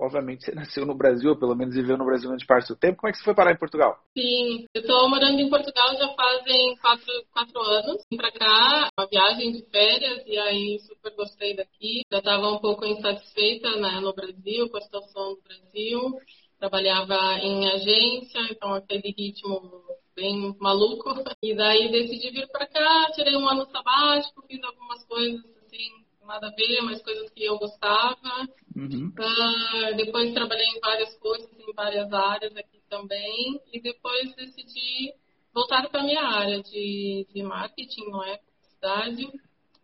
obviamente você nasceu no Brasil, ou pelo menos viveu no Brasil grande parte do tempo. Como é que você foi parar em Portugal? Sim, eu estou morando em Portugal já fazem quatro, quatro anos. Vim para cá, uma viagem de férias, e aí super gostei daqui. Já estava um pouco insatisfeita né, no Brasil, com a situação do Brasil. Trabalhava em agência, então aquele ritmo bem maluco. E daí decidi vir para cá, tirei um ano sabático, fiz algumas coisas assim nada a ver, mas coisas que eu gostava. Uhum. Uh, depois trabalhei em várias coisas, em várias áreas aqui também. E depois decidi voltar para a minha área de, de marketing, não é? Publicidade.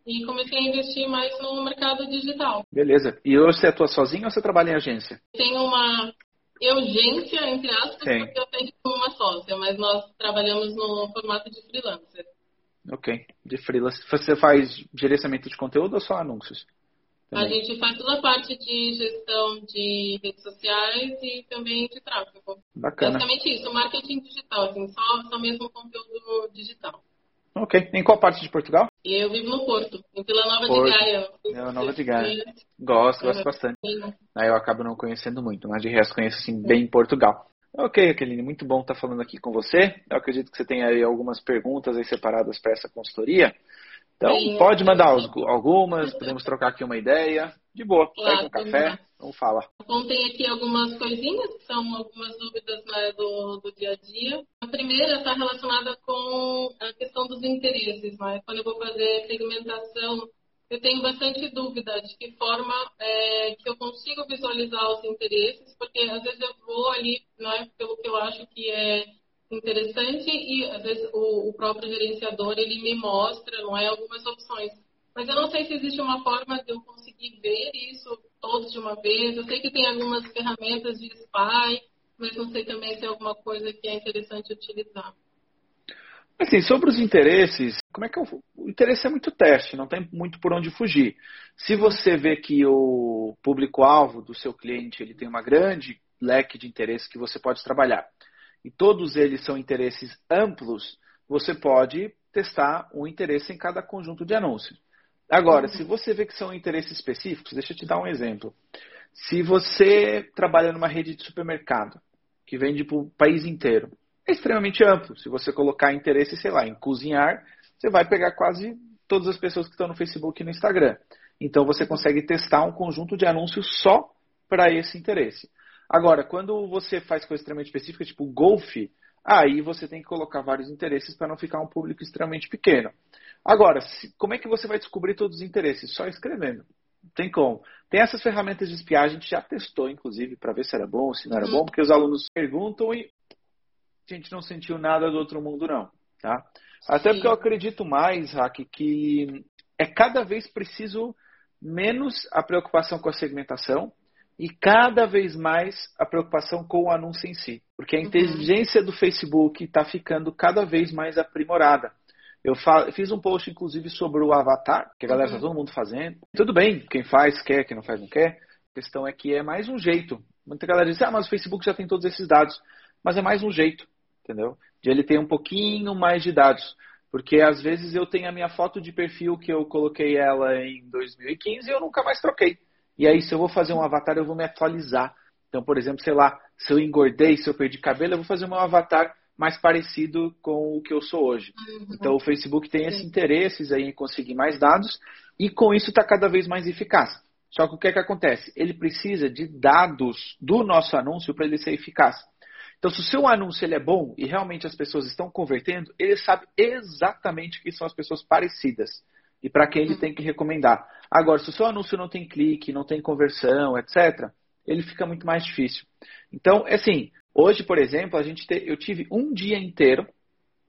E comecei a investir mais no mercado digital. Beleza. E hoje você atua sozinho ou você trabalha em agência? Tenho uma urgência, entre aspas, Sim. porque eu tenho uma sócia, mas nós trabalhamos no formato de freelancer. Ok, de freelance. Você faz gerenciamento de conteúdo ou só anúncios? Também. A gente faz toda a parte de gestão de redes sociais e também de tráfego. Bacana. Basicamente isso, marketing digital, assim, só, só mesmo conteúdo digital. Ok. Em qual parte de Portugal? Eu vivo no Porto, em Vila Nova Porto. de Gaia. Vila Nova de Gaia. Gosto, gosto bastante. Aí eu acabo não conhecendo muito, mas de resto conheço assim, bem Portugal. Ok, Aqueline, muito bom estar falando aqui com você. Eu acredito que você tem aí algumas perguntas aí separadas para essa consultoria. Então, Sim, pode mandar algumas, podemos trocar aqui uma ideia. De boa, claro, pega um café, vamos falar. Bom, tem aqui algumas coisinhas, que são algumas dúvidas né, do, do dia a dia. A primeira está relacionada com a questão dos interesses. Né? Quando eu vou fazer segmentação eu tenho bastante dúvida de que forma é, que eu consigo visualizar os interesses, porque às vezes eu vou ali é pelo que eu acho que é interessante e às vezes o, o, próprio gerenciador ele me mostra não é algumas opções. Mas eu não sei se existe uma forma de eu conseguir ver isso todos de uma vez. Eu sei que tem algumas ferramentas de spy mas não sei também se é alguma coisa que é interessante utilizar Assim, sobre os interesses, como é que eu, o interesse é muito teste, não tem muito por onde fugir. Se você vê que o público-alvo do seu cliente ele tem uma grande leque de interesses que você pode trabalhar e todos eles são interesses amplos, você pode testar um interesse em cada conjunto de anúncios. Agora, se você vê que são interesses específicos, deixa eu te dar um exemplo. Se você trabalha numa rede de supermercado que vende para o país inteiro, é extremamente amplo. Se você colocar interesse, sei lá, em cozinhar, você vai pegar quase todas as pessoas que estão no Facebook e no Instagram. Então você consegue testar um conjunto de anúncios só para esse interesse. Agora, quando você faz coisa extremamente específica, tipo golfe, aí você tem que colocar vários interesses para não ficar um público extremamente pequeno. Agora, como é que você vai descobrir todos os interesses? Só escrevendo. Tem como. Tem essas ferramentas de espiagem, a gente já testou, inclusive, para ver se era bom, se não era uhum. bom, porque os alunos perguntam e a gente não sentiu nada do outro mundo, não. Tá? Até porque eu acredito mais, Hack, que é cada vez preciso menos a preocupação com a segmentação e cada vez mais a preocupação com o anúncio em si. Porque a uhum. inteligência do Facebook está ficando cada vez mais aprimorada. Eu fiz um post, inclusive, sobre o avatar, que a galera está uhum. todo mundo fazendo. Tudo bem, quem faz quer, quem não faz não quer. A questão é que é mais um jeito. Muita galera diz, ah, mas o Facebook já tem todos esses dados. Mas é mais um jeito entendeu? De ele ter um pouquinho mais de dados. Porque às vezes eu tenho a minha foto de perfil que eu coloquei ela em 2015 e eu nunca mais troquei. E aí, se eu vou fazer um avatar, eu vou me atualizar. Então, por exemplo, sei lá, se eu engordei, se eu perdi cabelo, eu vou fazer um avatar mais parecido com o que eu sou hoje. Uhum. Então, o Facebook tem esses interesses aí em conseguir mais dados e com isso está cada vez mais eficaz. Só que o que, é que acontece? Ele precisa de dados do nosso anúncio para ele ser eficaz. Então, se o seu anúncio ele é bom e realmente as pessoas estão convertendo, ele sabe exatamente quem são as pessoas parecidas e para quem ele uhum. tem que recomendar. Agora, se o seu anúncio não tem clique, não tem conversão, etc., ele fica muito mais difícil. Então, é assim, hoje, por exemplo, a gente te, eu tive um dia inteiro,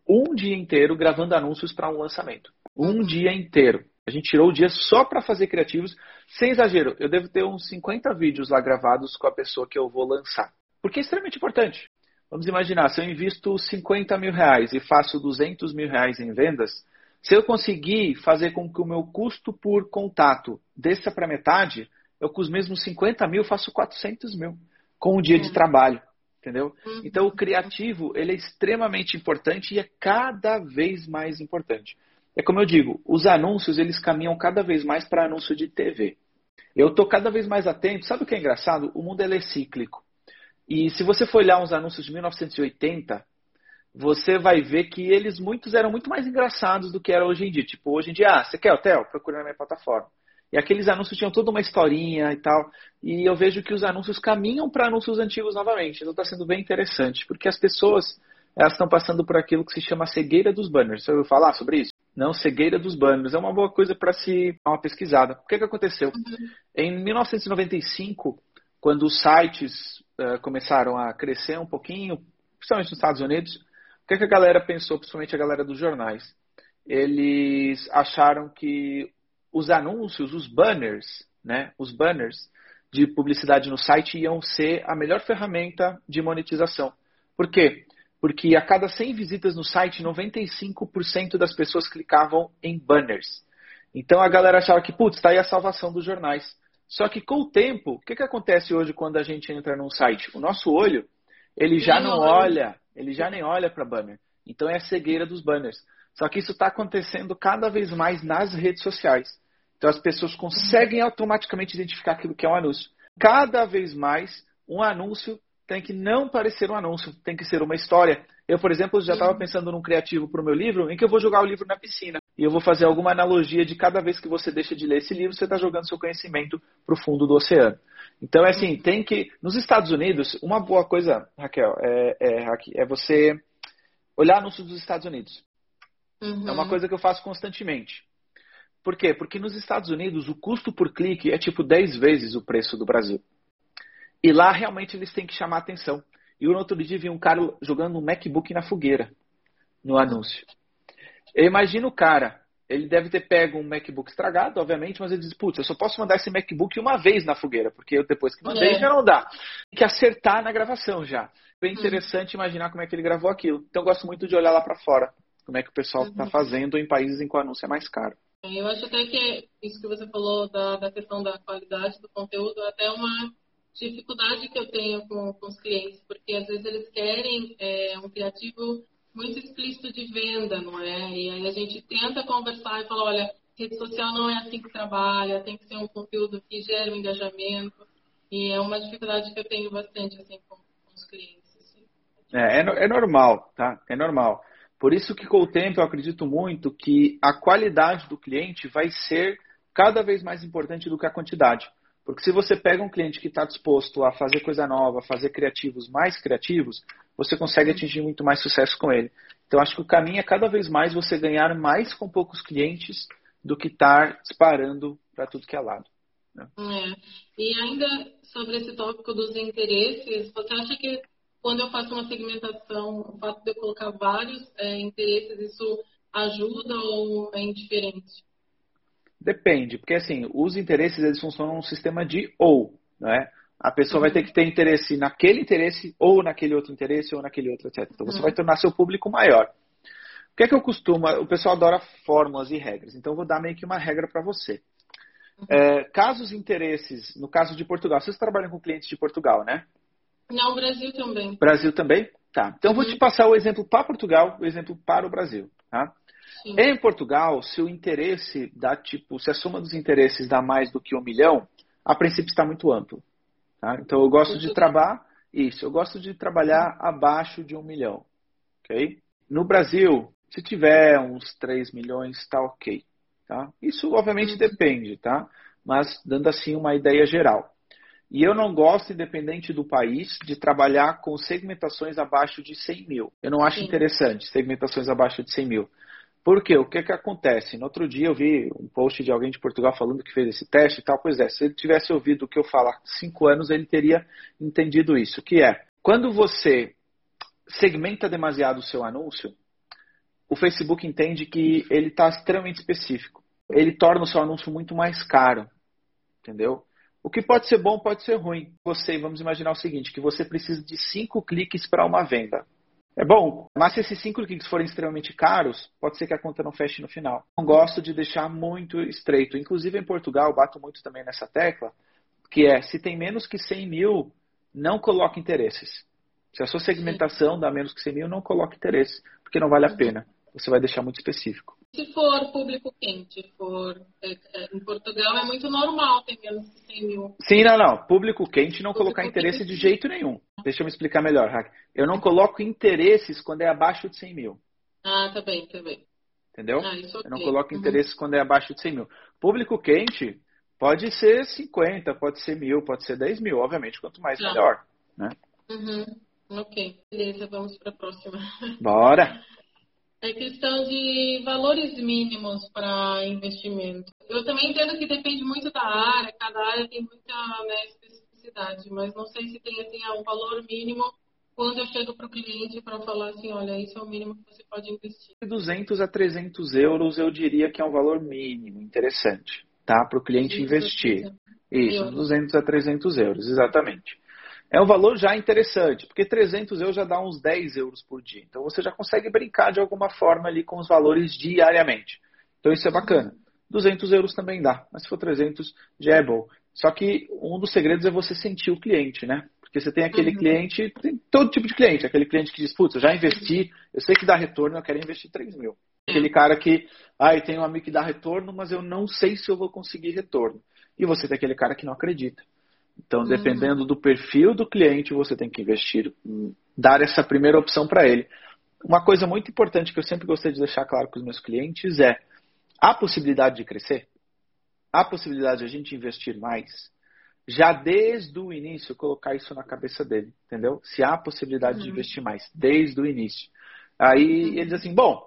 um dia inteiro gravando anúncios para um lançamento. Um dia inteiro. A gente tirou o dia só para fazer criativos, sem exagero. Eu devo ter uns 50 vídeos lá gravados com a pessoa que eu vou lançar. Porque é extremamente importante. Vamos imaginar, se eu invisto 50 mil reais e faço 200 mil reais em vendas, Se eu conseguir fazer com que o meu custo por contato desça para metade, eu com os mesmos 50 mil faço 400 mil com um dia de trabalho, entendeu? Uhum. Então o criativo ele é extremamente importante e é cada vez mais importante. É como eu digo, os anúncios eles caminham cada vez mais para anúncio de TV. Eu estou cada vez mais atento. Sabe o que é engraçado? O mundo é cíclico. E se você for olhar uns anúncios de 1980, você vai ver que eles muitos eram muito mais engraçados do que era hoje em dia. Tipo, hoje em dia, ah, você quer hotel? Procura na minha plataforma. E aqueles anúncios tinham toda uma historinha e tal. E eu vejo que os anúncios caminham para anúncios antigos novamente. Então está sendo bem interessante, porque as pessoas elas estão passando por aquilo que se chama cegueira dos banners. Você ouviu falar sobre isso? Não, cegueira dos banners. É uma boa coisa para se dar uma pesquisada. O que, que aconteceu? Uhum. Em 1995, quando os sites uh, começaram a crescer um pouquinho, principalmente nos Estados Unidos, o que, que a galera pensou, principalmente a galera dos jornais? Eles acharam que os anúncios, os banners, né, os banners de publicidade no site iam ser a melhor ferramenta de monetização. Por quê? Porque a cada 100 visitas no site, 95% das pessoas clicavam em banners. Então a galera achava que, putz, está aí a salvação dos jornais. Só que com o tempo, o que, que acontece hoje quando a gente entra num site? O nosso olho, ele já não olha, ele já nem olha para banner. Então é a cegueira dos banners. Só que isso está acontecendo cada vez mais nas redes sociais. Então as pessoas conseguem automaticamente identificar aquilo que é um anúncio. Cada vez mais, um anúncio tem que não parecer um anúncio, tem que ser uma história. Eu, por exemplo, já estava pensando num criativo para o meu livro, em que eu vou jogar o livro na piscina. E eu vou fazer alguma analogia de cada vez que você deixa de ler esse livro, você está jogando seu conhecimento para o fundo do oceano. Então, é assim, tem que. Nos Estados Unidos, uma boa coisa, Raquel, é, é, é você olhar anúncios dos Estados Unidos. Uhum. É uma coisa que eu faço constantemente. Por quê? Porque nos Estados Unidos o custo por clique é tipo 10 vezes o preço do Brasil. E lá realmente eles têm que chamar atenção. E no outro dia vi um cara jogando um MacBook na fogueira no anúncio. Eu imagino o cara, ele deve ter pego um MacBook estragado, obviamente, mas ele diz, putz, eu só posso mandar esse MacBook uma vez na fogueira, porque depois que mandei É. já não dá. Tem que acertar na gravação já. Bem Uhum. interessante imaginar como é que ele gravou aquilo. Então eu gosto muito de olhar lá para fora, como é que o pessoal está Uhum. fazendo em países em que o anúncio é mais caro. Eu acho até que isso que você falou da, da questão da qualidade do conteúdo é até uma dificuldade que eu tenho com, com os clientes, porque às vezes eles querem é, um criativo muito explícito de venda, não é? E aí a gente tenta conversar e falar, olha, rede social não é assim que trabalha, tem que ser um conteúdo que gere um engajamento. E é uma dificuldade que eu tenho bastante assim com, com os clientes. assim. É, é, é normal, tá? É normal. Por isso que com o tempo eu acredito muito que a qualidade do cliente vai ser cada vez mais importante do que a quantidade. Porque se você pega um cliente que está disposto a fazer coisa nova, fazer criativos mais criativos, você consegue atingir muito mais sucesso com ele. Então acho que o caminho é cada vez mais você ganhar mais com poucos clientes do que estar disparando para tudo que é lado. É. E ainda sobre esse tópico dos interesses, você acha que quando eu faço uma segmentação, o fato de eu colocar vários é, interesses, isso ajuda ou é indiferente? Depende, porque assim, os interesses eles funcionam num sistema de ou, né? A pessoa vai ter que ter interesse naquele interesse, ou naquele outro interesse, ou naquele outro, etc. Então você Uhum. vai tornar seu público maior. O que é que eu costumo? O pessoal adora fórmulas e regras, então eu vou dar meio que uma regra para você. É, caso os interesses, no caso de Portugal, vocês trabalham com clientes de Portugal, né? Não, Brasil também. Brasil também? Tá. Então eu vou Uhum. te passar o exemplo para Portugal, o exemplo para o Brasil, tá? Sim. Em Portugal, se o interesse dá tipo, se a soma dos interesses dá mais do que um milhão, a princípio está muito amplo. Tá? Então eu gosto de trabalhar isso, eu gosto de trabalhar abaixo de um milhão. ok? No Brasil, se tiver uns 3 milhões, está ok. Tá? Isso obviamente depende, tá? Mas dando assim uma ideia geral. E eu não gosto, independente do país, de trabalhar com segmentações abaixo de 100 mil. Eu não acho Sim. interessante segmentações abaixo de 100 mil. Por quê? O que, que acontece? No outro dia eu vi um post de alguém de Portugal falando que fez esse teste e tal. Pois é, se ele tivesse ouvido o que eu falo há cinco anos, ele teria entendido isso. Que é, quando você segmenta demasiado o seu anúncio, o Facebook entende que ele está extremamente específico. Ele torna o seu anúncio muito mais caro. Entendeu? O que pode ser bom, pode ser ruim. Você, vamos imaginar o seguinte, que você precisa de cinco cliques para uma venda. É bom, mas se esses cinco links forem extremamente caros, pode ser que a conta não feche no final. Não gosto de deixar muito estreito. Inclusive em Portugal, bato muito também nessa tecla, que é, se tem menos que 100 mil, não coloque interesses. Se a sua segmentação dá menos que 100 mil, não coloque interesse, porque não vale a pena. Você vai deixar muito específico. Se for público quente, for é, é, em Portugal é muito normal ter menos que 100 mil. Sim, não, não. Público quente não público colocar interesse quente. de jeito nenhum. Deixa eu me explicar melhor, Hack. Eu não coloco interesses quando é abaixo de 100 mil. Ah, tá bem, tá bem. Entendeu? Ah, isso okay. Eu não coloco uhum. interesses quando é abaixo de 100 mil. Público quente pode ser 50, pode ser mil, pode ser 10 mil. Obviamente, quanto mais, ah. melhor. Né? Uhum. Ok, beleza, vamos para a próxima. Bora! É questão de valores mínimos para investimento. Eu também entendo que depende muito da área, cada área tem muita né, mas não sei se tem assim, um valor mínimo quando eu chego para o cliente para falar assim, olha, isso é o mínimo que você pode investir. De 200 a 300 euros eu diria que é um valor mínimo, interessante, tá? Para o cliente investir. Isso, 200 a 300 euros, exatamente é um valor já interessante, porque 300 euros já dá uns 10 euros por dia. Então você já consegue brincar de alguma forma ali com os valores diariamente. Então isso é bacana. 200 euros também dá, mas se for 300 já é bom. Só que um dos segredos é você sentir o cliente, né? Porque você tem aquele uhum. cliente, tem todo tipo de cliente, aquele cliente que diz, putz, eu já investi, eu sei que dá retorno, eu quero investir 3 mil. Aquele cara que, ah, eu tenho um amigo que dá retorno, mas eu não sei se eu vou conseguir retorno. E você tem aquele cara que não acredita. Então, uhum. dependendo do perfil do cliente, você tem que investir, dar essa primeira opção para ele. Uma coisa muito importante que eu sempre gostei de deixar claro com os meus clientes é: há possibilidade de crescer? Há possibilidade de a gente investir mais? Já desde o início, colocar isso na cabeça dele, entendeu? Se há possibilidade uhum. de investir mais, desde o início. Aí uhum. ele diz assim: bom,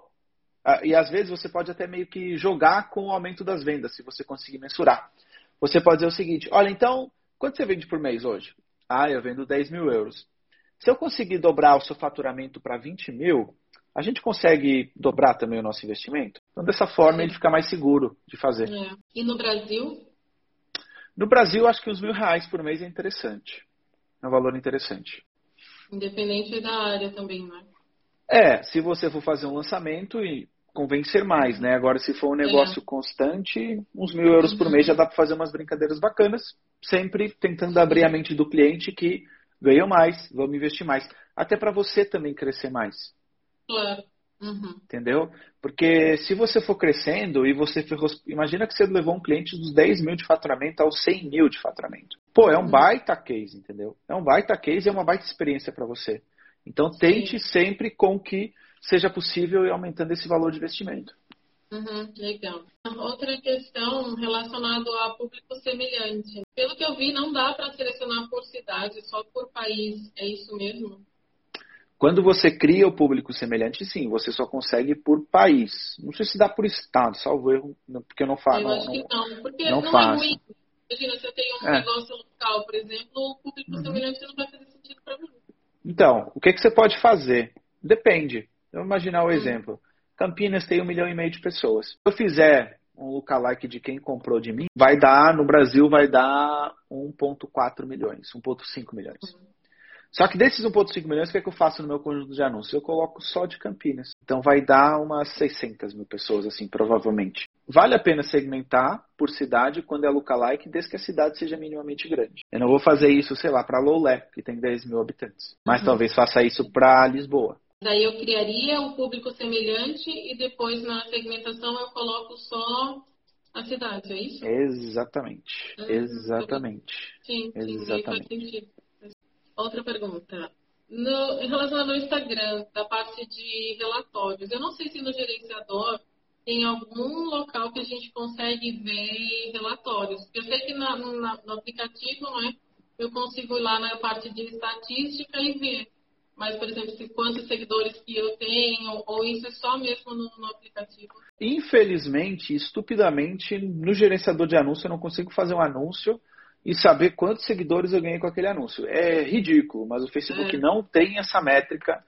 e às vezes você pode até meio que jogar com o aumento das vendas, se você conseguir mensurar. Você pode dizer o seguinte: olha, então Quanto você vende por mês hoje? Ah, eu vendo 10 mil euros. Se eu conseguir dobrar o seu faturamento para 20 mil, a gente consegue dobrar também o nosso investimento? Então, dessa forma, ele fica mais seguro de fazer. É. E no Brasil? No Brasil, acho que uns mil reais por mês é interessante. É um valor interessante. Independente da área também, né? É, se você for fazer um lançamento e convencer mais, né? Agora, se for um negócio é. constante, uns mil euros por mês já dá para fazer umas brincadeiras bacanas, sempre tentando abrir a mente do cliente que ganhou mais, vamos investir mais. Até para você também crescer mais. Claro. Uhum. Entendeu? Porque se você for crescendo e você imagina que você levou um cliente dos 10 mil de faturamento aos 100 mil de faturamento. Pô, é um uhum. baita case, entendeu? É um baita case e é uma baita experiência para você. Então tente Sim. sempre com que seja possível ir aumentando esse valor de investimento. Uhum, legal. Outra questão relacionada a público semelhante. Pelo que eu vi, não dá para selecionar por cidade, só por país. É isso mesmo? Quando você cria o público semelhante, sim, você só consegue por país. Não sei se dá por estado, salvo erro, porque eu não faço. Eu não, acho que não, porque não, não é ruim. Imagina, se eu tenho um é. negócio local, por exemplo, o público uhum. semelhante não vai fazer sentido para mim. Então, o que, que você pode fazer? Depende. Vamos imaginar o um exemplo. Campinas tem um milhão e meio de pessoas. Se eu fizer um lookalike de quem comprou de mim, vai dar, no Brasil, vai dar 1,4 milhões, 1,5 milhões. Só que desses 1,5 milhões, o que, é que eu faço no meu conjunto de anúncios? Eu coloco só de Campinas. Então vai dar umas 600 mil pessoas, assim, provavelmente. Vale a pena segmentar por cidade quando é lookalike, desde que a cidade seja minimamente grande. Eu não vou fazer isso, sei lá, para Loulé, que tem 10 mil habitantes. Mas uhum. talvez faça isso para Lisboa. Daí eu criaria um público semelhante e depois na segmentação eu coloco só a cidade, é isso? Exatamente. Uhum. Exatamente. Sim, sim, Exatamente. faz sentido. Outra pergunta. No, em relação ao Instagram, da parte de relatórios, eu não sei se no gerenciador tem algum local que a gente consegue ver relatórios. Eu sei que na, na, no aplicativo, né, eu consigo ir lá na parte de estatística e ver mas, por exemplo, se quantos seguidores que eu tenho, ou isso é só mesmo no, no, aplicativo? Infelizmente, estupidamente, no gerenciador de anúncio eu não consigo fazer um anúncio e saber quantos seguidores eu ganhei com aquele anúncio. É ridículo, mas o Facebook é. não tem essa métrica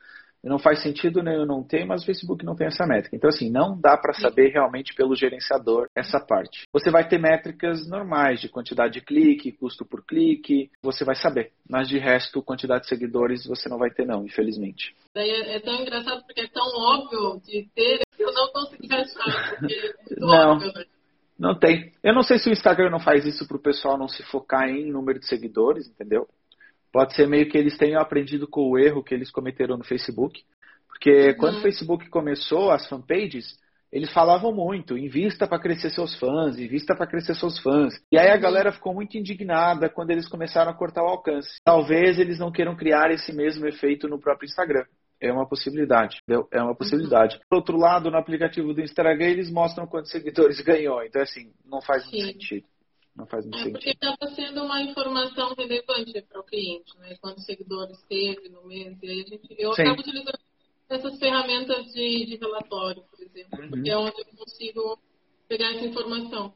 não faz sentido nem eu não ter, mas o Facebook não tem essa métrica. Então, assim, não dá para saber realmente pelo gerenciador essa parte. Você vai ter métricas normais de quantidade de clique, custo por clique, você vai saber. Mas de resto, quantidade de seguidores você não vai ter, não, infelizmente. Daí é, é tão engraçado porque é tão óbvio de ter que eu não consegui achar. Porque é não. Óbvio, né? Não tem. Eu não sei se o Instagram não faz isso para o pessoal não se focar em número de seguidores, entendeu? Pode ser meio que eles tenham aprendido com o erro que eles cometeram no Facebook. Porque uhum. quando o Facebook começou as fanpages, eles falavam muito, invista para crescer seus fãs, invista para crescer seus fãs. E aí a uhum. galera ficou muito indignada quando eles começaram a cortar o alcance. Talvez eles não queiram criar esse mesmo efeito no próprio Instagram. É uma possibilidade, entendeu? É uma possibilidade. Uhum. Por outro lado, no aplicativo do Instagram, eles mostram quantos seguidores ganhou. Então, assim, não faz muito sentido. Não faz muito é sentido. porque acaba sendo uma informação relevante para o cliente, né? Quantos seguidores teve no mês. E aí a gente, eu Sim. acabo utilizando essas ferramentas de, de relatório, por exemplo, Uhum. porque é onde eu consigo pegar essa informação.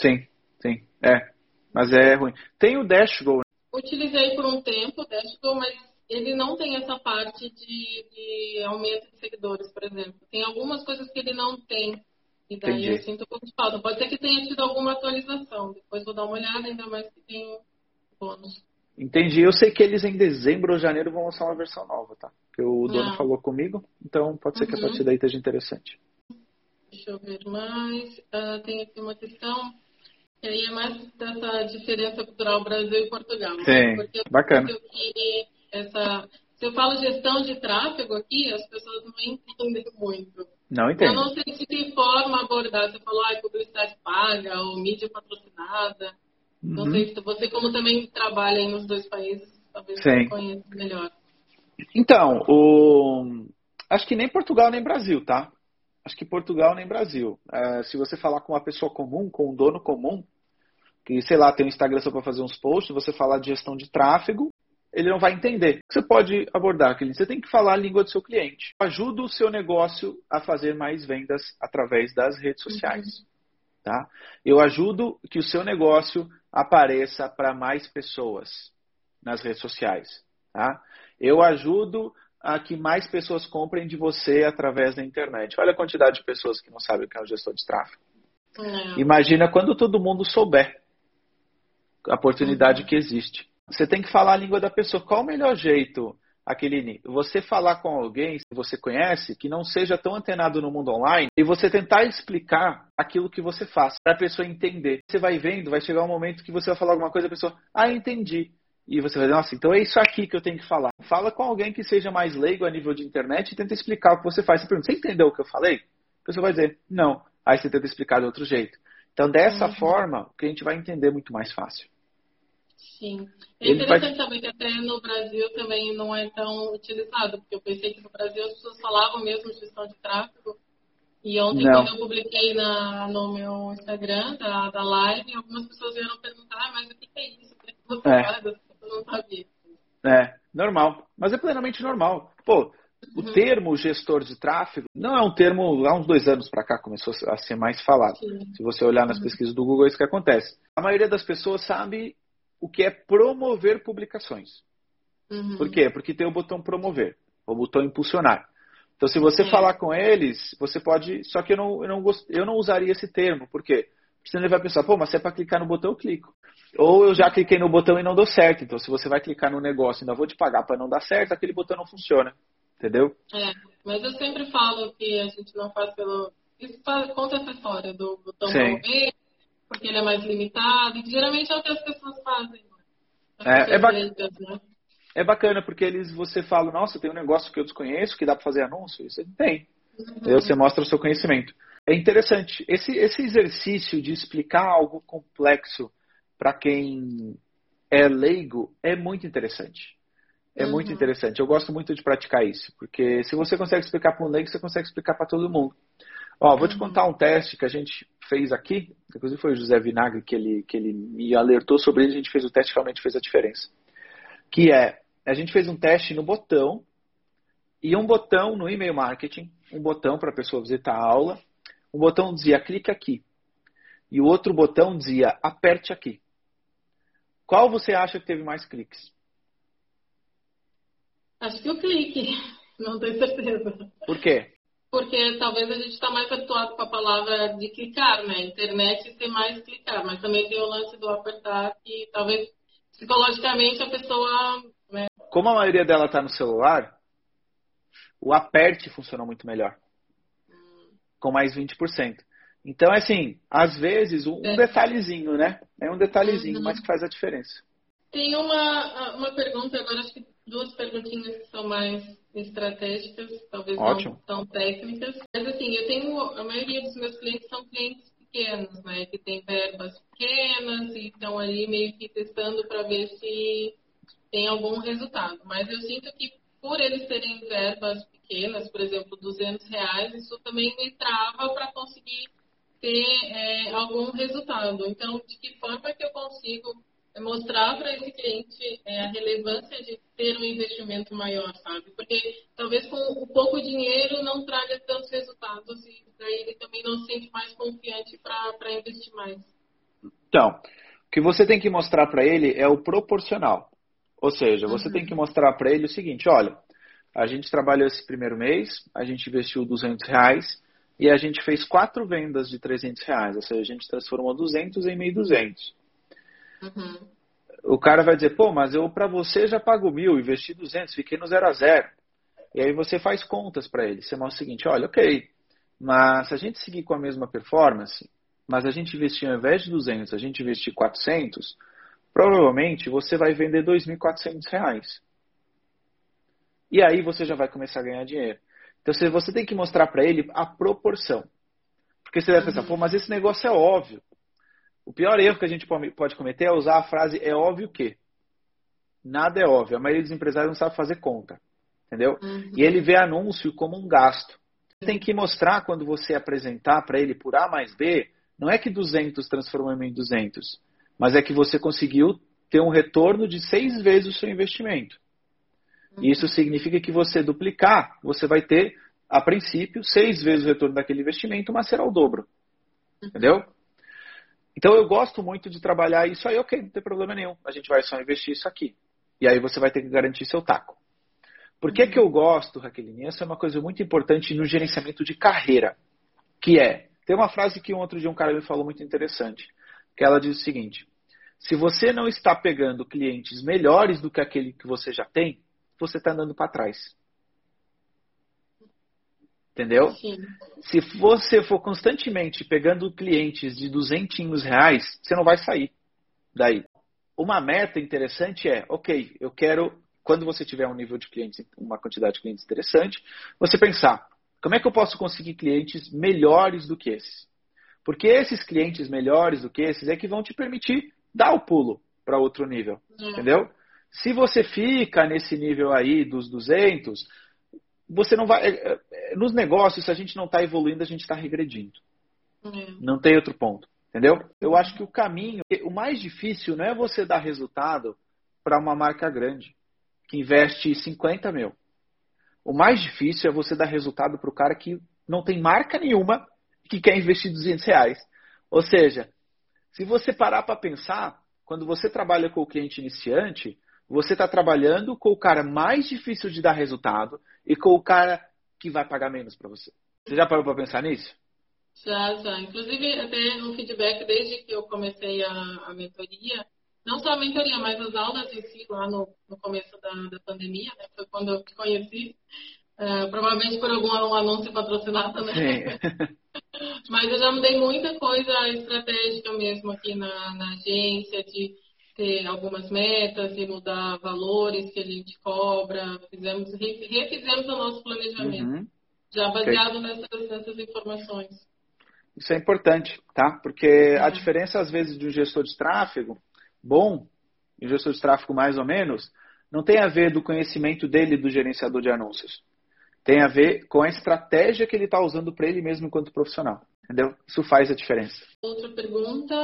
Sim, sim. É. Mas é ruim. Tem o Dashgo. Utilizei por um tempo o Dashboard, mas ele não tem essa parte de, de aumento de seguidores, por exemplo. Tem algumas coisas que ele não tem. E daí Entendi. eu sinto um pouco de falta. Pode ser que tenha tido alguma atualização. Depois vou dar uma olhada, ainda mais que tem bônus. Entendi. Eu sei que eles em dezembro ou janeiro vão lançar uma versão nova, tá? Porque o dono Ah. falou comigo, então pode ser que a Uhum. partir daí esteja interessante. Deixa eu ver mais. Ah, tem aqui uma questão que aí é mais dessa diferença cultural Brasil e Portugal. né? Sim, Porque eu bacana. sinto que essa, se eu falo gestão de tráfego aqui, as pessoas não entendem muito. Não Eu entendo. não sei de que forma abordar. Você falou, ah, publicidade paga ou mídia patrocinada. Não Uhum. sei se você, como também trabalha nos dois países, talvez Sim. você conheça melhor. Então, o... acho que nem Portugal nem Brasil, tá? Acho que Portugal nem Brasil. É, se você falar com uma pessoa comum, com um dono comum, que, sei lá, tem um Instagram só para fazer uns posts, você falar de gestão de tráfego, ele não vai entender. Que Você pode abordar, cliente. Você tem que falar a língua do seu cliente. Ajuda o seu negócio a fazer mais vendas através das redes sociais. Tá? Eu ajudo que o seu negócio apareça para mais pessoas nas redes sociais. Tá? Eu ajudo a que mais pessoas comprem de você através da internet. Olha a quantidade de pessoas que não sabem o que é um gestor de tráfego. É. Imagina quando todo mundo souber a oportunidade que existe. Você tem que falar a língua da pessoa. Qual o melhor jeito, Aqueline? Você falar com alguém que você conhece, que não seja tão antenado no mundo online, e você tentar explicar aquilo que você faz, para a pessoa entender. Você vai vendo, vai chegar um momento que você vai falar alguma coisa, a pessoa, ah, entendi. E você vai dizer, nossa, então é isso aqui que eu tenho que falar. Fala com alguém que seja mais leigo a nível de internet e tenta explicar o que você faz. Você pergunta, você entendeu o que eu falei? A pessoa vai dizer, não. Aí você tenta explicar de outro jeito. Então, dessa Uhum. forma, o cliente vai entender muito mais fácil. Sim. É Ele interessante saber que até no Brasil também não é tão utilizado, porque eu pensei que no Brasil as pessoas falavam mesmo de gestão de tráfego. E ontem, Não. quando eu publiquei na, no meu Instagram da, da live, algumas pessoas vieram perguntar, "Ah, mas o que é isso? O que você É. faz? Eu não sabia. É, normal. Mas é plenamente normal. Pô, o Uhum. termo gestor de tráfego não é um termo, há uns dois anos para cá começou a ser mais falado. Sim. Se você olhar nas Uhum. pesquisas do Google, é isso que acontece. A maioria das pessoas sabe o que é promover publicações. Uhum. Por quê? Porque tem o botão promover, o botão impulsionar. Então, se você É. falar com eles, você pode. Só que eu não, eu não, gost... eu não usaria esse termo. Por quê? Porque senão ele vai pensar, pô, mas se é para clicar no botão, eu clico. Ou eu já cliquei no botão e não deu certo. Então, se você vai clicar no negócio e ainda vou te pagar para não dar certo, aquele botão não funciona. Entendeu? É, mas eu sempre falo que a gente não faz pelo. Isso faz, conta essa história do botão Sim. promover, porque ele é mais limitado, geralmente é o que as pessoas fazem. né? As É, é ba- né? É bacana, porque eles você fala, nossa, tem um negócio que eu desconheço, que dá para fazer anúncio. Isso tem. Aí você mostra o seu conhecimento. É interessante. Esse, esse exercício de explicar algo complexo para quem é leigo é muito interessante. É Uhum. muito interessante. Eu gosto muito de praticar isso, porque se você consegue explicar para um leigo, você consegue explicar para todo mundo. Ó, vou te Uhum. contar um teste que a gente fez aqui. Inclusive foi o José Vinagre que ele, que ele me alertou sobre ele. A gente fez o teste, realmente fez a diferença. Que é, a gente fez um teste no botão e um botão no e-mail marketing, um botão para a pessoa visitar a aula. Um botão dizia clique aqui e o outro botão dizia aperte aqui. Qual você acha que teve mais cliques? Acho que o clique. Não tenho certeza. Por quê? Porque talvez a gente está mais habituado com a palavra de clicar, né? Internet tem mais clicar, mas também tem o lance do apertar que talvez psicologicamente a pessoa. Né? Como a maioria dela está no celular, o aperte funcionou muito melhor. Hum. Com mais 20%. Então, assim, às vezes, um é. detalhezinho, né? É um detalhezinho, uhum. mas que faz a diferença. Tem uma, uma pergunta agora, acho que duas perguntinhas que são mais estratégicas, talvez Ótimo. não tão técnicas. Mas assim, eu tenho, a maioria dos meus clientes são clientes pequenos, né? Que têm verbas pequenas e estão ali meio que testando para ver se tem algum resultado. Mas eu sinto que por eles terem verbas pequenas, por exemplo, 200 reais, isso também me trava para conseguir ter é, algum resultado. Então, de que forma que eu consigo mostrar para esse cliente é, a relevância de ter um investimento maior, sabe? Porque talvez com o pouco dinheiro não traga tantos resultados e daí ele também não se sente mais confiante para investir mais. Então, o que você tem que mostrar para ele é o proporcional. Ou seja, você uhum. tem que mostrar para ele o seguinte, olha, a gente trabalhou esse primeiro mês, a gente investiu 200 reais e a gente fez quatro vendas de 300 reais, ou seja, a gente transformou 200 em 1.200. Uhum. O cara vai dizer, pô, mas eu para você já pago mil, investi 200, fiquei no zero a zero. E aí você faz contas para ele. Você mostra o seguinte, olha, ok, mas se a gente seguir com a mesma performance, mas a gente investir ao invés de 200, a gente investir 400, provavelmente você vai vender 2.400 reais. E aí você já vai começar a ganhar dinheiro. Então você tem que mostrar para ele a proporção. Porque você vai pensar, pô, mas esse negócio é óbvio. O pior erro que a gente pode cometer é usar a frase é óbvio que. Nada é óbvio. A maioria dos empresários não sabe fazer conta. Entendeu? Uhum. E ele vê anúncio como um gasto. Você tem que mostrar quando você apresentar para ele por A mais B, não é que 200 transformou em 200, mas é que você conseguiu ter um retorno de seis vezes o seu investimento. Uhum. E isso significa que você duplicar, você vai ter, a princípio, seis vezes o retorno daquele investimento, mas será o dobro. Uhum. Entendeu? Então eu gosto muito de trabalhar isso aí, ok, não tem problema nenhum. A gente vai só investir isso aqui. E aí você vai ter que garantir seu taco. Por que, uhum. que eu gosto, Raqueline? Essa é uma coisa muito importante no gerenciamento de carreira. Que é, tem uma frase que um outro dia um cara me falou muito interessante. Que ela diz o seguinte: se você não está pegando clientes melhores do que aquele que você já tem, você está andando para trás. Entendeu? Sim. Se você for constantemente pegando clientes de duzentinhos reais, você não vai sair daí. Uma meta interessante é, ok, eu quero, quando você tiver um nível de clientes, uma quantidade de clientes interessante, você pensar, como é que eu posso conseguir clientes melhores do que esses? Porque esses clientes melhores do que esses é que vão te permitir dar o pulo para outro nível, é. entendeu? Se você fica nesse nível aí dos 200, você não vai. É, é, nos negócios, se a gente não está evoluindo, a gente está regredindo. Uhum. Não tem outro ponto. Entendeu? Eu acho que o caminho, o mais difícil não é você dar resultado para uma marca grande, que investe 50 mil. O mais difícil é você dar resultado para o cara que não tem marca nenhuma e que quer investir 200 reais. Ou seja, se você parar para pensar, quando você trabalha com o cliente iniciante, você está trabalhando com o cara mais difícil de dar resultado e com o cara que vai pagar menos para você. Você já parou para pensar nisso? Já, já. Inclusive, até um feedback desde que eu comecei a, a mentoria, não só a mentoria, mas as aulas em si, lá no, no começo da, da pandemia, né? foi quando eu te conheci, uh, provavelmente por algum um anúncio patrocinado, né? Mas eu já mudei muita coisa estratégica mesmo aqui na, na agência, de ter algumas metas e mudar valores que a gente cobra. Fizemos, refizemos o nosso planejamento, uhum. já baseado okay. nessas, nessas informações. Isso é importante, tá? Porque uhum. a diferença, às vezes, de um gestor de tráfego bom e um gestor de tráfego mais ou menos, não tem a ver do conhecimento dele do gerenciador de anúncios. Tem a ver com a estratégia que ele está usando para ele mesmo enquanto profissional. Entendeu? Isso faz a diferença. Outra pergunta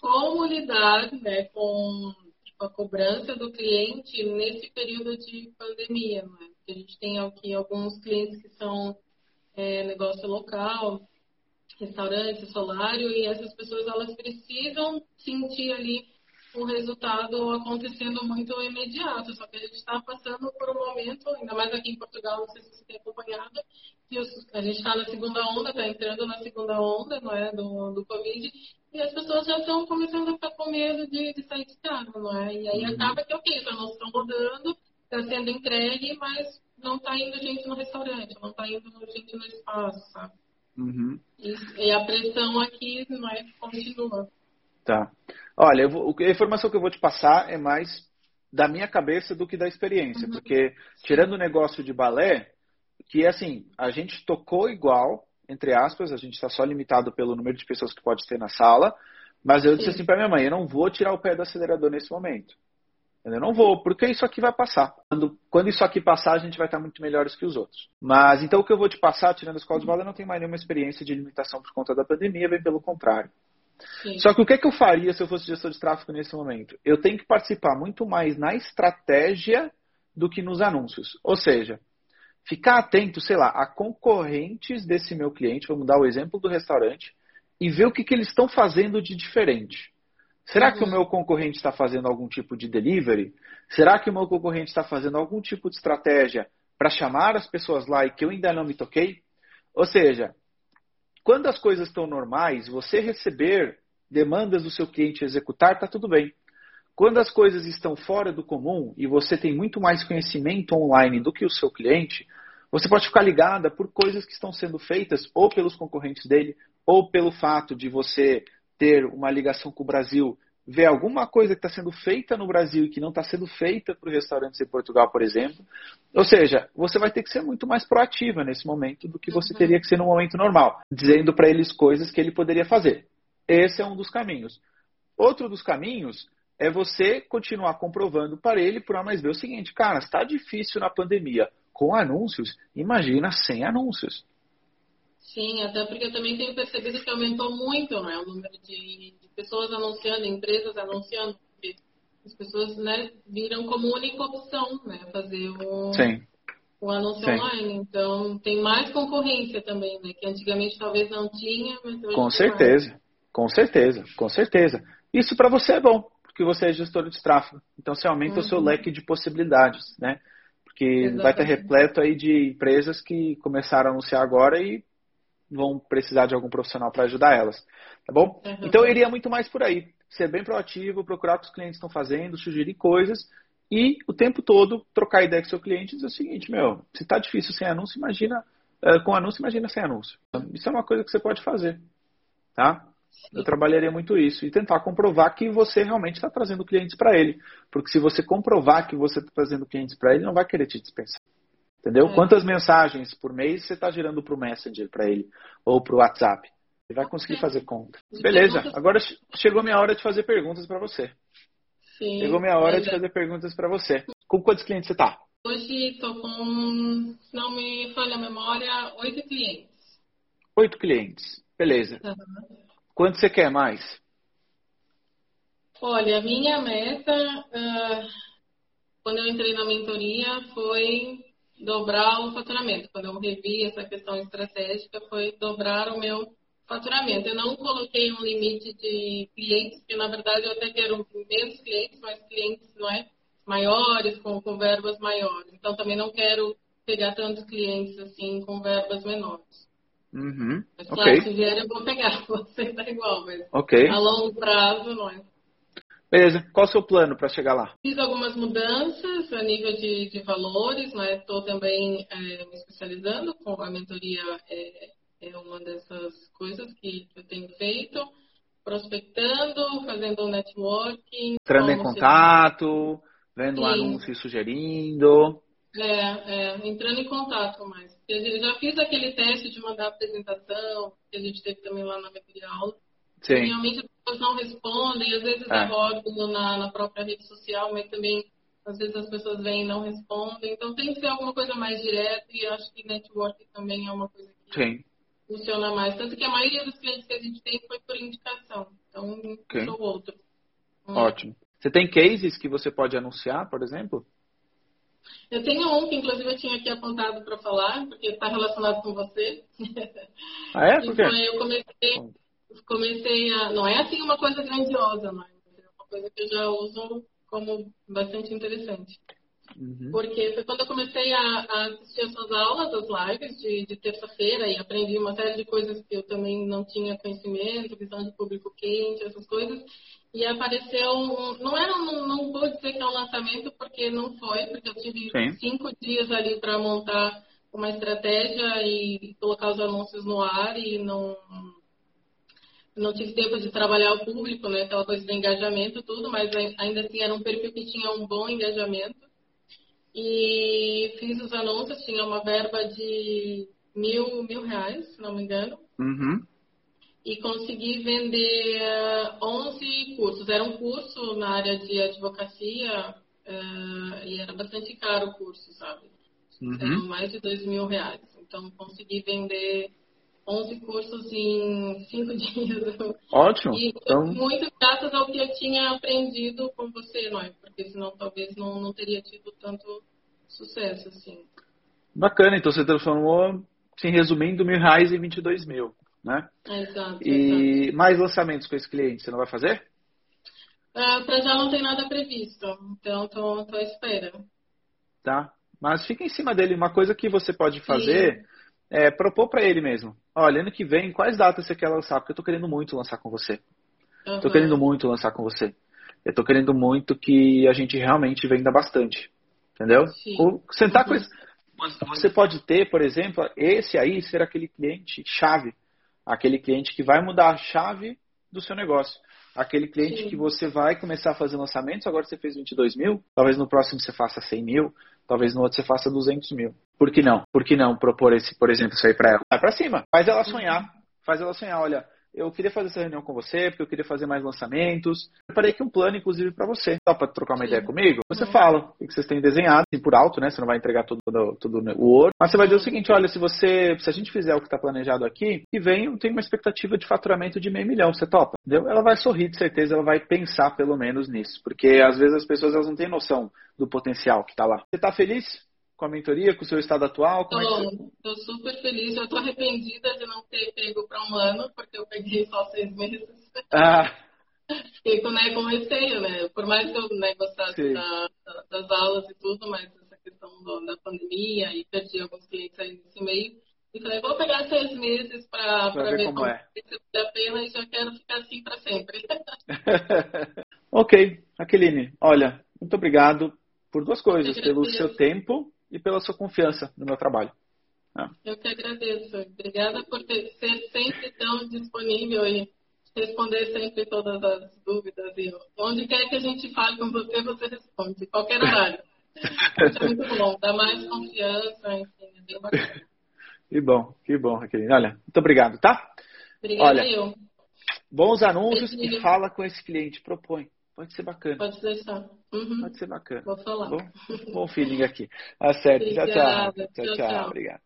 como lidar né, com a cobrança do cliente nesse período de pandemia. Né? a gente tem aqui alguns clientes que são é, negócio local, restaurante, solário, e essas pessoas elas precisam sentir ali um resultado acontecendo muito imediato. Só que a gente está passando por um momento, ainda mais aqui em Portugal, não sei se você tem acompanhado, que a gente está na segunda onda, está entrando na segunda onda não é, do, do Covid, e as pessoas já estão começando a ficar com medo de, de sair de casa, não é? E aí uhum. acaba que, ok, já não estão rodando, está sendo entregue, mas não está indo gente no restaurante, não está indo gente no espaço, sabe? Uhum. E, e, a pressão aqui não é continua. Tá. Olha, vou, a informação que eu vou te passar é mais da minha cabeça do que da experiência, uhum. porque tirando o negócio de balé, que assim, a gente tocou igual, entre aspas, a gente está só limitado pelo número de pessoas que pode ter na sala, mas eu disse Sim. assim para minha mãe, eu não vou tirar o pé do acelerador nesse momento. Eu não vou, porque isso aqui vai passar. Quando, quando isso aqui passar, a gente vai estar muito melhores que os outros. Mas então o que eu vou te passar, tirando a escola de bola, eu não tenho mais nenhuma experiência de limitação por conta da pandemia, bem pelo contrário. Sim. Só que o que, é que eu faria se eu fosse gestor de tráfego nesse momento? Eu tenho que participar muito mais na estratégia do que nos anúncios. Ou seja, ficar atento, sei lá, a concorrentes desse meu cliente, vamos dar o exemplo do restaurante, e ver o que, que eles estão fazendo de diferente. Será que o uhum. meu concorrente está fazendo algum tipo de delivery? Será que o meu concorrente está fazendo algum tipo de estratégia para chamar as pessoas lá e que eu ainda não me toquei? Ou seja, quando as coisas estão normais, você receber demandas do seu cliente executar, está tudo bem. Quando as coisas estão fora do comum e você tem muito mais conhecimento online do que o seu cliente, você pode ficar ligada por coisas que estão sendo feitas ou pelos concorrentes dele, ou pelo fato de você ter uma ligação com o Brasil, ver alguma coisa que está sendo feita no Brasil e que não está sendo feita para os restaurantes em Portugal, por exemplo. Ou seja, você vai ter que ser muito mais proativa nesse momento do que você uhum. teria que ser no momento normal, dizendo para eles coisas que ele poderia fazer. Esse é um dos caminhos. Outro dos caminhos é você continuar comprovando para ele, por A mais B, o seguinte, cara, está difícil na pandemia com anúncios, imagina sem anúncios. Sim, até porque eu também tenho percebido que aumentou muito né, o número de, pessoas anunciando, empresas anunciando, porque as pessoas né, viram como única opção né, fazer o, Sim. o anúncio Sim. online. Então tem mais concorrência também, né, que antigamente talvez não tinha, mas hoje Com certeza, mais. com certeza, com certeza. Isso para você é bom, porque você é gestor de tráfego. Então você aumenta uhum. o seu uhum. leque de possibilidades, né? Porque Exatamente. vai estar repleto aí de empresas que começaram a anunciar agora e vão precisar de algum profissional para ajudar elas, tá bom? Uhum. Então eu iria muito mais por aí, ser bem proativo, procurar o que os clientes estão fazendo, sugerir coisas e o tempo todo trocar ideia com seu cliente e dizer o seguinte, meu, se está difícil sem anúncio, imagina uh, com anúncio, imagina sem anúncio. Isso é uma coisa que você pode fazer, tá? Eu trabalharia muito isso e tentar comprovar que você realmente está trazendo clientes para ele, porque se você comprovar que você está trazendo clientes para ele, não vai querer te dispensar. Entendeu? É. Quantas mensagens por mês você está gerando para o Messenger para ele ou para o WhatsApp? Ele vai conseguir fazer conta. Beleza, agora chegou minha hora de fazer perguntas para você. Sim, chegou minha hora de fazer perguntas para você. Com quantos clientes você está? Hoje estou com, não me falha a memória, oito clientes. Oito clientes, beleza. Uhum. Quanto você quer mais? Olha, minha meta, uh, quando eu entrei na mentoria, foi dobrar o faturamento. Quando eu revi essa questão estratégica, foi dobrar o meu faturamento. Eu não coloquei um limite de clientes, porque na verdade eu até quero menos clientes, mas clientes não é, maiores, com, com verbas maiores. Então também não quero pegar tantos clientes assim com verbas menores. Uhum. Mas claro, okay. se vier eu vou pegar, você tá igual, mas okay. a longo prazo não é. Beleza. Qual o seu plano para chegar lá? Fiz algumas mudanças a nível de, de valores, Estou né? também é, me especializando com a mentoria, é, é uma dessas coisas que, eu tenho feito. Prospectando, fazendo networking. Entrando em contato, vendo um anúncio e sugerindo. É, é, entrando em contato mais. Eu já fiz aquele teste de mandar apresentação, que a gente teve também lá na mentoria aula. Sim. Realmente as pessoas não respondem, às vezes é, é na, na própria rede social, mas também às vezes as pessoas vêm e não respondem. Então tem que ser alguma coisa mais direta e eu acho que network também é uma coisa que Sim. funciona mais. Tanto que a maioria dos clientes que a gente tem foi por indicação. Então, okay. sou outro. Hum. Ótimo. Você tem cases que você pode anunciar, por exemplo? Eu tenho um que, inclusive, eu tinha aqui apontado para falar, porque está relacionado com você. Ah, é? Por quê? eu comecei, comecei a. Não é assim uma coisa grandiosa, mas é uma coisa que eu já uso como bastante interessante. Uhum. Porque foi quando eu comecei a, a assistir as suas aulas, as lives de, de terça-feira, e aprendi uma série de coisas que eu também não tinha conhecimento, visão de público quente, essas coisas. E apareceu, um, não era, um, não vou dizer que é um lançamento, porque não foi, porque eu tive Sim. cinco dias ali para montar uma estratégia e colocar os anúncios no ar e não não tive tempo de trabalhar o público, né? Aquela coisa do engajamento, tudo, mas ainda assim era um perfil que tinha um bom engajamento. E fiz os anúncios, tinha uma verba de mil, mil reais, se não me engano. Uhum. E consegui vender 11 cursos. Era um curso na área de advocacia uh, e era bastante caro o curso, sabe? Uhum. Eram mais de dois mil reais. Então consegui vender 11 cursos em 5 dias. Ótimo. E então... muito graças ao que eu tinha aprendido com você, não é? Porque senão talvez não, não teria tido tanto sucesso, assim. Bacana, então você transformou, assim, resumindo, mil reais em 22 mil, né? Exato. E exato. mais lançamentos com esse cliente, você não vai fazer? Uh, ah, Para já não tem nada previsto, então estou à espera. Tá, mas fica em cima dele. Uma coisa que você pode fazer... Sim é, propor para ele mesmo. Olha, ano que vem, quais datas você quer lançar? Porque eu tô querendo muito lançar com você. Uhum. Tô querendo muito lançar com você. Eu tô querendo muito que a gente realmente venda bastante. Entendeu? Sim. Ou sentar uhum. com esse... Você pode ter, por exemplo, esse aí ser aquele cliente chave. Aquele cliente que vai mudar a chave do seu negócio. Aquele cliente Sim. que você vai começar a fazer lançamentos, agora você fez 22 mil, talvez no próximo você faça 100 mil, talvez no outro você faça 200 mil. Por que não? Por que não propor esse, por exemplo, isso aí para ela? Vai para cima, faz ela sonhar, faz ela sonhar. Olha, eu queria fazer essa reunião com você, porque eu queria fazer mais lançamentos. Preparei aqui um plano, inclusive, para você. Só para trocar uma Sim. ideia comigo? Você uhum. fala o que vocês têm desenhado, assim, por alto, né? Você não vai entregar tudo, tudo o ouro. Mas você vai dizer o seguinte, olha, se você, se a gente fizer o que está planejado aqui, e vem, eu tenho uma expectativa de faturamento de meio milhão. Você topa? Entendeu? Ela vai sorrir, de certeza, ela vai pensar pelo menos nisso. Porque às vezes as pessoas elas não têm noção do potencial que está lá. Você está feliz? Com a mentoria, com o seu estado atual? Como é Estou é super feliz. Eu estou arrependida de não ter pego para um ano, porque eu peguei só seis meses. Ah. Fiquei com, né, com receio, né? Por mais que eu né, gostasse da, das aulas e tudo, mas essa questão do, da pandemia e perdi alguns clientes aí nesse meio. E falei, vou pegar seis meses para ver, ver como, como é. se vale a pena e já quero ficar assim para sempre. ok, Aqueline, olha, muito obrigado por duas coisas, pelo seu tempo e pela sua confiança no meu trabalho. É. Eu que agradeço. Obrigada por ter, ser sempre tão disponível e responder sempre todas as dúvidas. E onde quer que a gente fale com você, você responde, qualquer horário. é muito bom, dá mais confiança, enfim, é bem bacana. Que bom, que bom, Raquel. Olha, muito obrigado, tá? Obrigada Olha, eu. Bons anúncios e fala com esse cliente, propõe. Pode ser bacana. Pode deixar. Uhum. Pode ser bacana. Vou falar. Bom, bom feeling aqui. Tá certo. Tchau, tchau. Tchau, tchau. tchau. Obrigado.